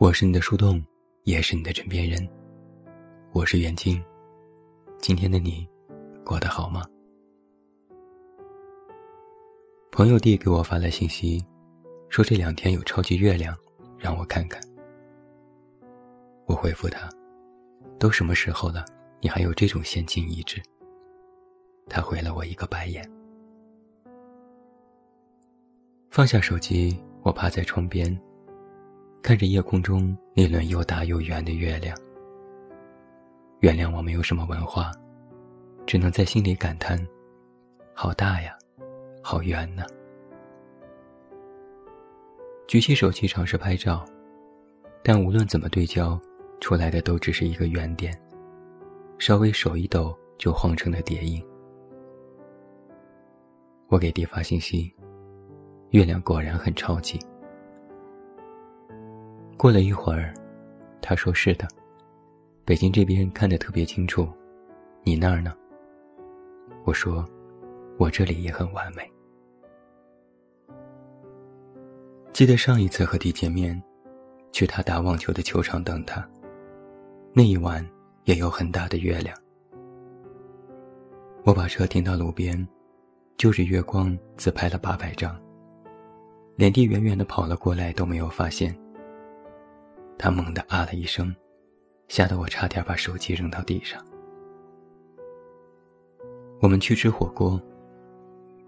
我是你的树洞，也是你的枕边人。我是袁静，今天的你过得好吗？朋友弟给我发来信息，说这两天有超级月亮，让我看看。我回复他：“都什么时候了，你还有这种先进意志？”他回了我一个白眼。放下手机，我趴在窗边。看着夜空中那轮又大又圆的月亮，原谅我没有什么文化，只能在心里感叹：好大呀，好圆呢。举起手机尝试拍照，但无论怎么对焦，出来的都只是一个圆点，稍微手一抖就晃成了叠影。我给弟发信息，月亮果然很超级。过了一会儿，他说：“是的，北京这边看得特别清楚，你那儿呢？”我说：“我这里也很完美。”记得上一次和弟见面，去他打网球的球场等他。那一晚也有很大的月亮。我把车停到路边，就着月光自拍了八百张。连弟远远的跑了过来都没有发现。他猛地啊了一声，吓得我差点把手机扔到地上。我们去吃火锅，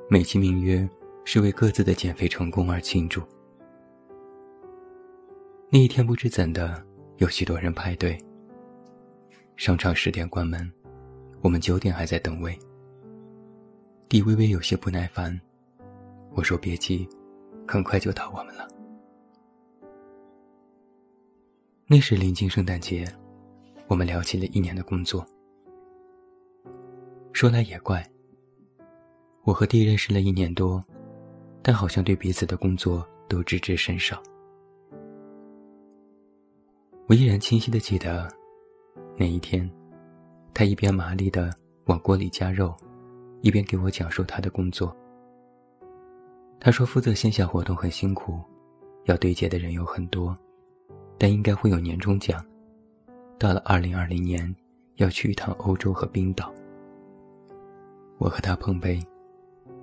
美其名曰是为各自的减肥成功而庆祝。那一天不知怎的，有许多人排队。商场十点关门，我们九点还在等位。弟微微有些不耐烦，我说别急，很快就到我们了。那时临近圣诞节，我们聊起了一年的工作。说来也怪，我和弟认识了一年多，但好像对彼此的工作都知之甚少。我依然清晰的记得，那一天，他一边麻利的往锅里加肉，一边给我讲述他的工作。他说负责线下活动很辛苦，要对接的人有很多。但应该会有年终奖。到了二零二零年，要去一趟欧洲和冰岛。我和他碰杯，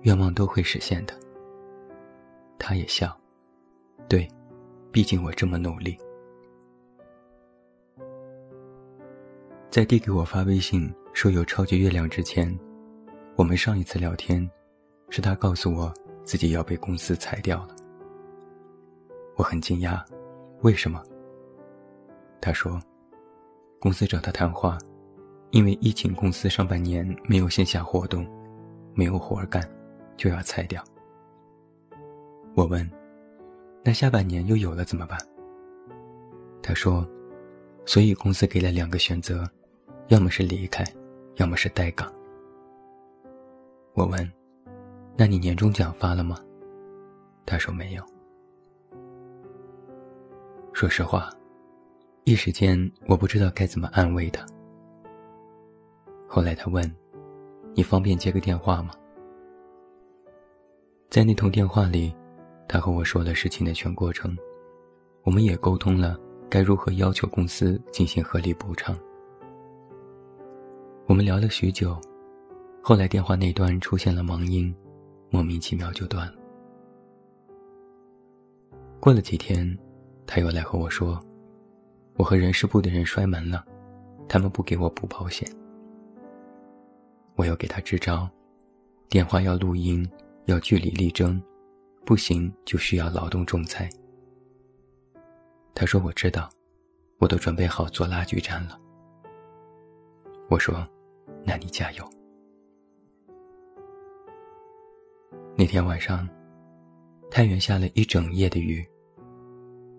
愿望都会实现的。他也笑，对，毕竟我这么努力。在递给我发微信说有超级月亮之前，我们上一次聊天，是他告诉我自己要被公司裁掉了。我很惊讶，为什么？他说：“公司找他谈话，因为疫情，公司上半年没有线下活动，没有活儿干，就要裁掉。”我问：“那下半年又有了怎么办？”他说：“所以公司给了两个选择，要么是离开，要么是待岗。”我问：“那你年终奖发了吗？”他说：“没有。”说实话。一时间，我不知道该怎么安慰他。后来他问：“你方便接个电话吗？”在那通电话里，他和我说了事情的全过程，我们也沟通了该如何要求公司进行合理补偿。我们聊了许久，后来电话那端出现了忙音，莫名其妙就断了。过了几天，他又来和我说。我和人事部的人摔门了，他们不给我补保险。我要给他支招，电话要录音，要据理力争，不行就需要劳动仲裁。他说我知道，我都准备好做拉锯战了。我说，那你加油。那天晚上，太原下了一整夜的雨。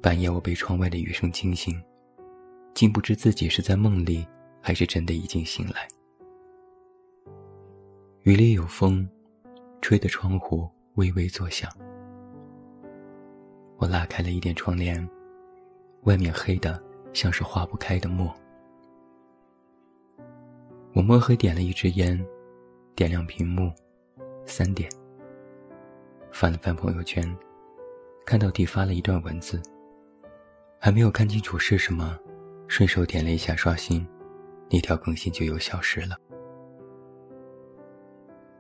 半夜我被窗外的雨声惊醒。竟不知自己是在梦里，还是真的已经醒来。雨里有风，吹得窗户微微作响。我拉开了一点窗帘，外面黑的像是化不开的墨。我摸黑点了一支烟，点亮屏幕，三点。翻了翻朋友圈，看到弟发了一段文字。还没有看清楚是什么，顺手点了一下刷新，那条更新就又消失了。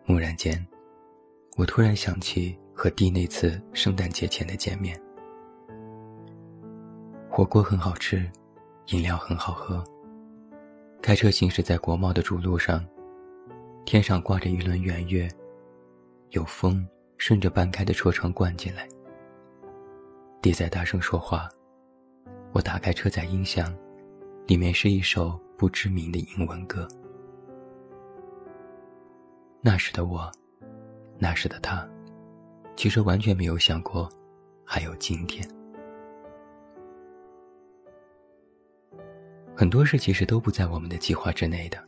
蓦然间，我突然想起和弟那次圣诞节前的见面。火锅很好吃，饮料很好喝。开车行驶在国贸的主路上，天上挂着一轮圆月，有风顺着半开的车窗灌进来。弟在大声说话，我打开车载音响，里面是一首不知名的英文歌。那时的我，那时的他，其实完全没有想过，还有今天。很多事其实都不在我们的计划之内的。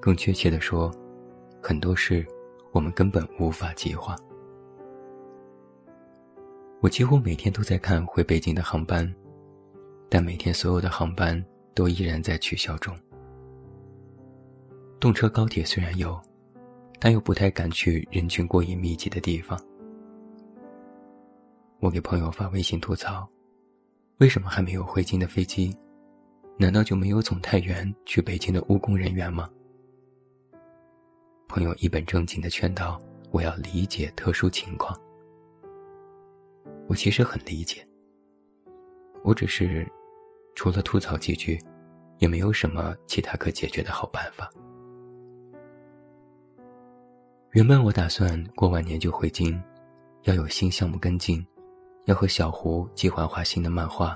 更确切的说，很多事我们根本无法计划。我几乎每天都在看回北京的航班，但每天所有的航班都依然在取消中。动车高铁虽然有。但又不太敢去人群过于密集的地方。我给朋友发微信吐槽：“为什么还没有回京的飞机？难道就没有从太原去北京的务工人员吗？”朋友一本正经的劝道：“我要理解特殊情况。”我其实很理解，我只是除了吐槽几句，也没有什么其他可解决的好办法。原本我打算过完年就回京，要有新项目跟进，要和小胡计划画新的漫画，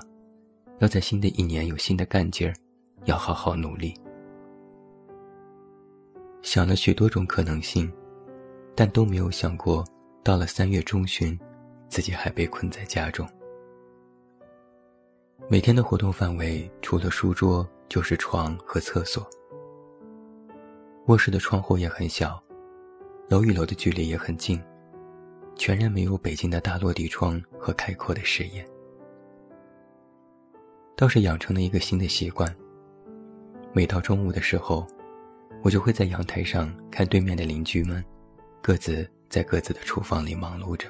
要在新的一年有新的干劲儿，要好好努力。想了许多种可能性，但都没有想过，到了三月中旬，自己还被困在家中。每天的活动范围除了书桌就是床和厕所，卧室的窗户也很小。楼与楼的距离也很近，全然没有北京的大落地窗和开阔的视野。倒是养成了一个新的习惯。每到中午的时候，我就会在阳台上看对面的邻居们，各自在各自的厨房里忙碌着。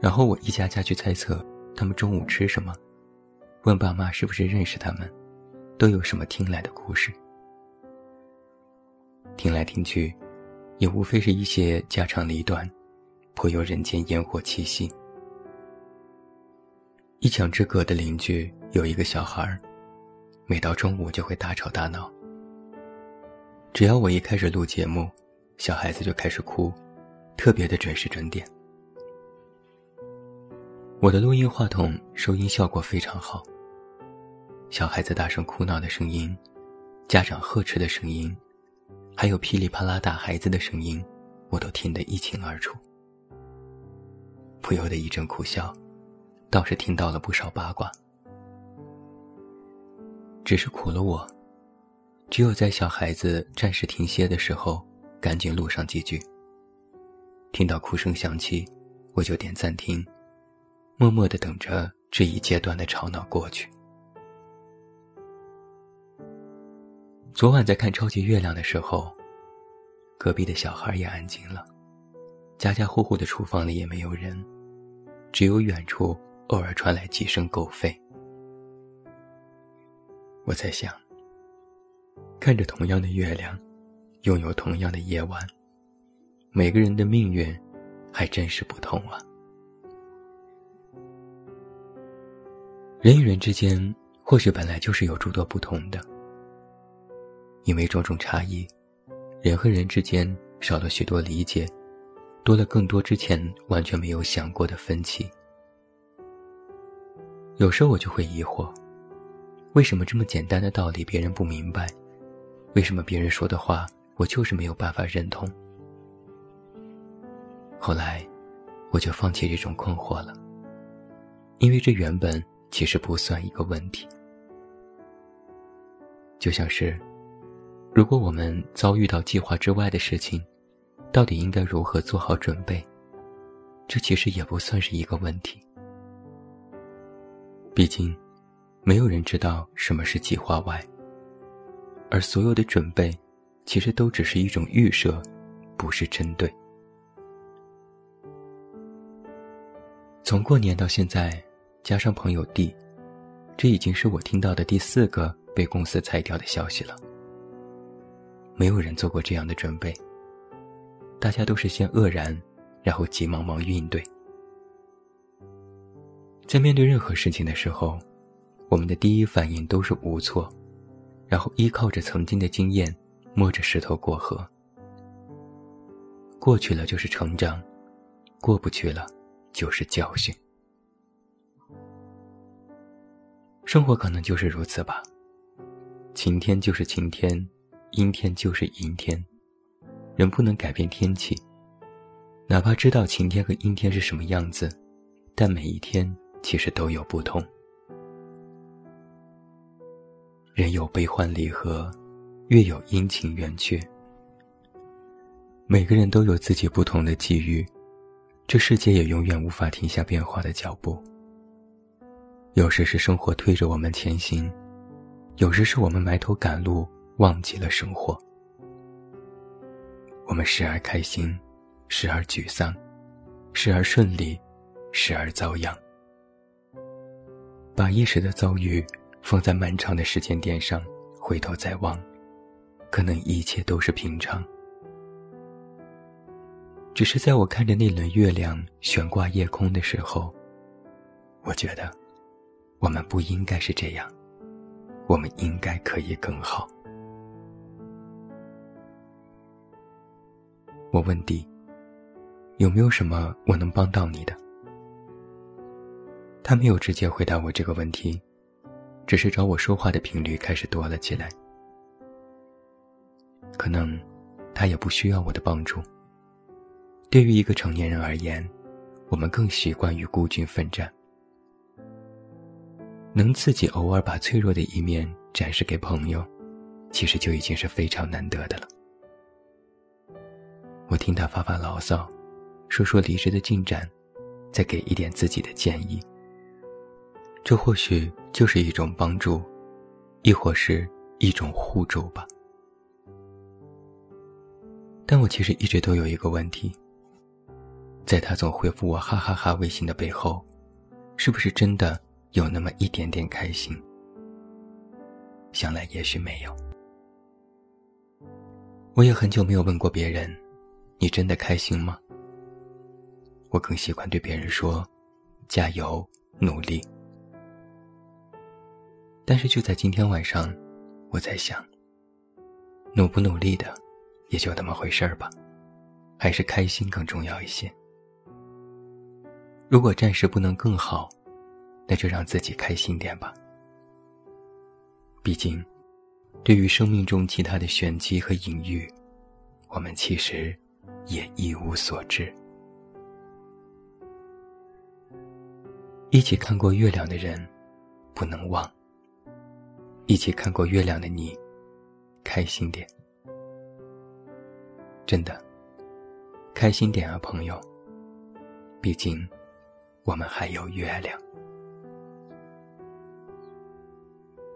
然后我一家家去猜测他们中午吃什么，问爸妈是不是认识他们，都有什么听来的故事。听来听去。也无非是一些家长里短，颇有人间烟火气息。一墙之隔的邻居有一个小孩儿，每到中午就会大吵大闹。只要我一开始录节目，小孩子就开始哭，特别的准时准点。我的录音话筒收音效果非常好。小孩子大声哭闹的声音，家长呵斥的声音。还有噼里啪啦打孩子的声音，我都听得一清二楚。不由得一阵苦笑，倒是听到了不少八卦。只是苦了我，只有在小孩子暂时停歇的时候，赶紧录上几句。听到哭声响起，我就点暂停，默默的等着这一阶段的吵闹过去。昨晚在看超级月亮的时候，隔壁的小孩也安静了，家家户户的厨房里也没有人，只有远处偶尔传来几声狗吠。我在想，看着同样的月亮，拥有同样的夜晚，每个人的命运还真是不同啊。人与人之间，或许本来就是有诸多不同的。因为种种差异，人和人之间少了许多理解，多了更多之前完全没有想过的分歧。有时候我就会疑惑，为什么这么简单的道理别人不明白？为什么别人说的话我就是没有办法认同？后来，我就放弃这种困惑了，因为这原本其实不算一个问题，就像是。如果我们遭遇到计划之外的事情，到底应该如何做好准备？这其实也不算是一个问题。毕竟，没有人知道什么是计划外，而所有的准备，其实都只是一种预设，不是针对。从过年到现在，加上朋友 D，这已经是我听到的第四个被公司裁掉的消息了。没有人做过这样的准备，大家都是先愕然，然后急忙忙应对。在面对任何事情的时候，我们的第一反应都是无措，然后依靠着曾经的经验，摸着石头过河。过去了就是成长，过不去了就是教训。生活可能就是如此吧，晴天就是晴天，阴天就是阴天，人不能改变天气，哪怕知道晴天和阴天是什么样子，但每一天其实都有不同。人有悲欢离合，月有阴晴圆缺。每个人都有自己不同的际遇，这世界也永远无法停下变化的脚步。有时是生活推着我们前行，有时是我们埋头赶路，忘记了生活。我们时而开心，时而沮丧，时而顺利，时而遭殃。把一时的遭遇放在漫长的时间点上，回头再望，可能一切都是平常。只是在我看着那轮月亮悬挂夜空的时候，我觉得，我们不应该是这样，我们应该可以更好。我问弟，有没有什么我能帮到你的？他没有直接回答我这个问题，只是找我说话的频率开始多了起来。可能，他也不需要我的帮助。对于一个成年人而言，我们更习惯于孤军奋战。能自己偶尔把脆弱的一面展示给朋友，其实就已经是非常难得的了。我听他发发牢骚，说说离职的进展，再给一点自己的建议。这或许就是一种帮助，亦或是一种互助吧。但我其实一直都有一个问题。在他总回复我哈哈哈微信的背后，是不是真的有那么一点点开心？想来也许没有。我也很久没有问过别人：“你真的开心吗？”我更喜欢对别人说：“加油，努力。”但是就在今天晚上，我在想：努不努力的，也就那么回事儿吧，还是开心更重要一些。如果暂时不能更好，那就让自己开心点吧。毕竟，对于生命中其他的玄机和隐喻，我们其实也一无所知。一起看过月亮的人，不能忘。一起看过月亮的你，开心点。真的，开心点啊，朋友。毕竟。我们还有月亮。